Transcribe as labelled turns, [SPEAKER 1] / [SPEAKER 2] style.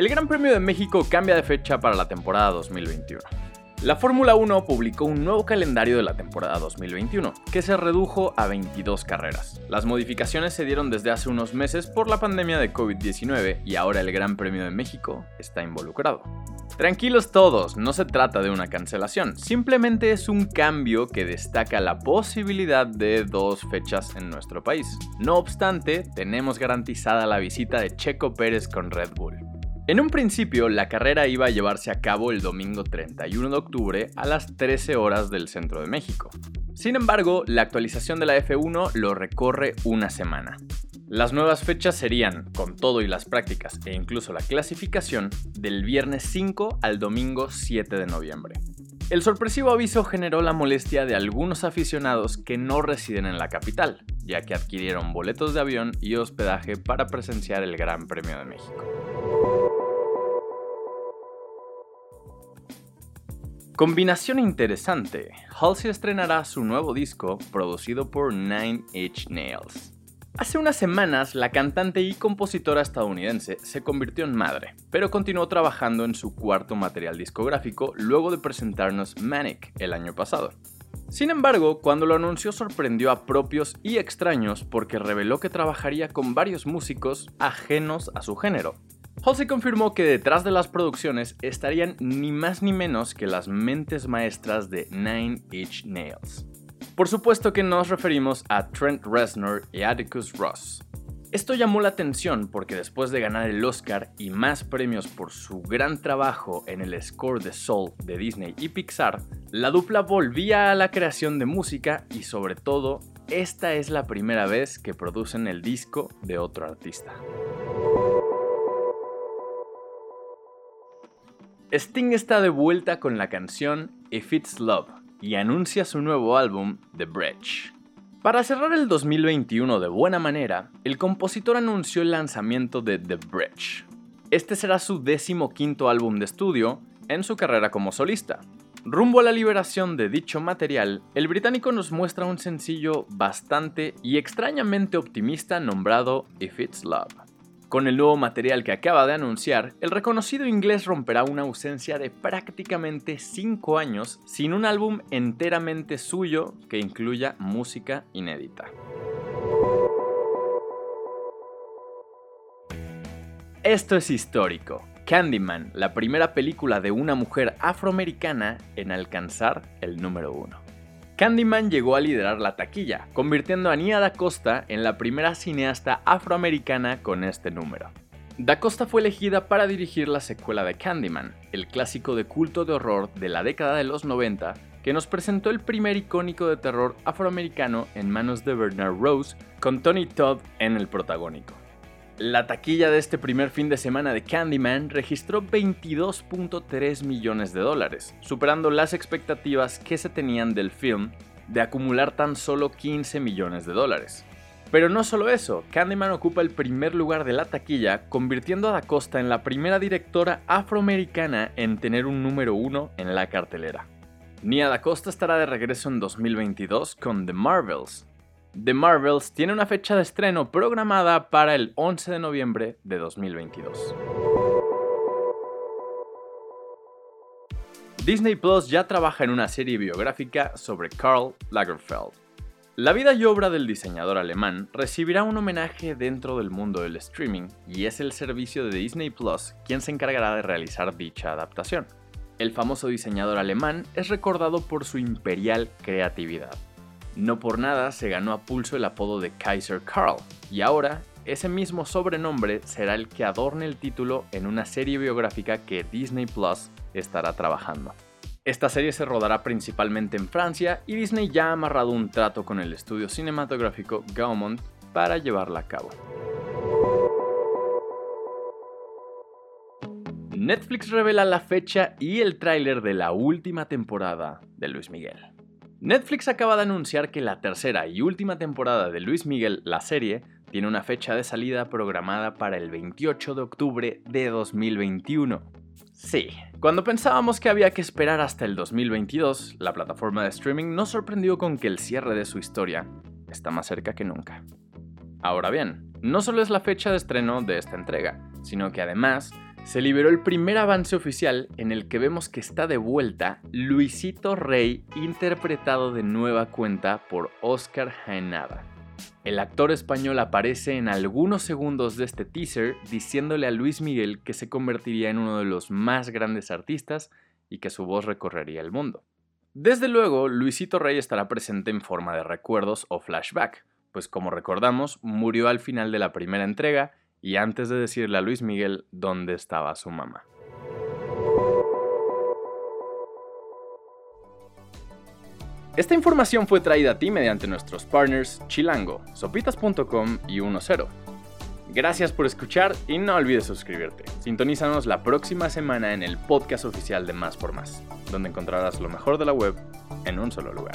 [SPEAKER 1] El Gran Premio de México cambia de fecha para la temporada 2021. La Fórmula 1 publicó un nuevo calendario de la temporada 2021, que se redujo a 22 carreras. Las modificaciones se dieron desde hace unos meses por la pandemia de COVID-19 y ahora el Gran Premio de México está involucrado. Tranquilos todos, no se trata de una cancelación, simplemente es un cambio que destaca la posibilidad de dos fechas en nuestro país. No obstante, tenemos garantizada la visita de Checo Pérez con Red Bull. En un principio, la carrera iba a llevarse a cabo el domingo 31 de octubre a las 13 horas del centro de México. Sin embargo, la actualización de la F1 lo recorre una semana. Las nuevas fechas serían, con todo y las prácticas e incluso la clasificación, del viernes 5 al domingo 7 de noviembre. El sorpresivo aviso generó la molestia de algunos aficionados que no residen en la capital, ya que adquirieron boletos de avión y hospedaje para presenciar el Gran Premio de México. Combinación interesante. Halsey estrenará su nuevo disco producido por Nine Inch Nails. Hace unas semanas, la cantante y compositora estadounidense se convirtió en madre, pero continuó trabajando en su cuarto material discográfico luego de presentarnos Manic el año pasado. Sin embargo, cuando lo anunció sorprendió a propios y extraños porque reveló que trabajaría con varios músicos ajenos a su género, Halsey confirmó que detrás de las producciones estarían ni más ni menos que las mentes maestras de Nine Inch Nails. Por supuesto que nos referimos a Trent Reznor y Atticus Ross. Esto llamó la atención porque después de ganar el Oscar y más premios por su gran trabajo en el score de Soul de Disney y Pixar, la dupla volvía a la creación de música y sobre todo, esta es la primera vez que producen el disco de otro artista. Sting está de vuelta con la canción If It's Love y anuncia su nuevo álbum The Bridge. Para cerrar el 2021 de buena manera, el compositor anunció el lanzamiento de The Bridge. Este será su décimo quinto álbum de estudio en su carrera como solista. Rumbo a la liberación de dicho material, el británico nos muestra un sencillo bastante y extrañamente optimista nombrado If It's Love. Con el nuevo material que acaba de anunciar, el reconocido inglés romperá una ausencia de prácticamente 5 años sin un álbum enteramente suyo que incluya música inédita. Esto es histórico. Candyman, la primera película de una mujer afroamericana en alcanzar el número 1. Candyman llegó a liderar la taquilla, convirtiendo a Nia Da Costa en la primera cineasta afroamericana con este número. Da Costa fue elegida para dirigir la secuela de Candyman, el clásico de culto de horror de la década de los 90, que nos presentó el primer icónico de terror afroamericano en manos de Bernard Rose, con Tony Todd en el protagónico. La taquilla de este primer fin de semana de Candyman registró 22.3 millones de dólares, superando las expectativas que se tenían del film de acumular tan solo 15 millones de dólares. Pero no solo eso, Candyman ocupa el primer lugar de la taquilla, convirtiendo a Da Costa en la primera directora afroamericana en tener un número uno en la cartelera. Nia Da Costa estará de regreso en 2022 con The Marvels, The Marvels tiene una fecha de estreno programada para el 11 de noviembre de 2022. Disney Plus ya trabaja en una serie biográfica sobre Karl Lagerfeld. La vida y obra del diseñador alemán recibirá un homenaje dentro del mundo del streaming y es el servicio de Disney Plus quien se encargará de realizar dicha adaptación. El famoso diseñador alemán es recordado por su imperial creatividad no por nada se ganó a pulso el apodo de Kaiser Karl, y ahora ese mismo sobrenombre será el que adorne el título en una serie biográfica que Disney Plus estará trabajando. Esta serie se rodará principalmente en Francia y Disney ya ha amarrado un trato con el estudio cinematográfico Gaumont para llevarla a cabo. Netflix revela la fecha y el tráiler de la última temporada de Luis Miguel. Netflix acaba de anunciar que la tercera y última temporada de Luis Miguel, la serie, tiene una fecha de salida programada para el 28 de octubre de 2021. Sí, cuando pensábamos que había que esperar hasta el 2022, la plataforma de streaming nos sorprendió con que el cierre de su historia está más cerca que nunca. Ahora bien, no solo es la fecha de estreno de esta entrega, sino que además se liberó el primer avance oficial en el que vemos que está de vuelta Luisito Rey interpretado de nueva cuenta por Oscar Jaenada. El actor español aparece en algunos segundos de este teaser diciéndole a Luis Miguel que se convertiría en uno de los más grandes artistas y que su voz recorrería el mundo. Desde luego, Luisito Rey estará presente en forma de recuerdos o flashback, pues como recordamos, murió al final de la primera entrega y antes de decirle a Luis Miguel dónde estaba su mamá. Esta información fue traída a ti mediante nuestros partners Chilango, sopitas.com y 10. Gracias por escuchar y no olvides suscribirte. Sintonízanos la próxima semana en el podcast oficial de Más por Más, donde encontrarás lo mejor de la web en un solo lugar.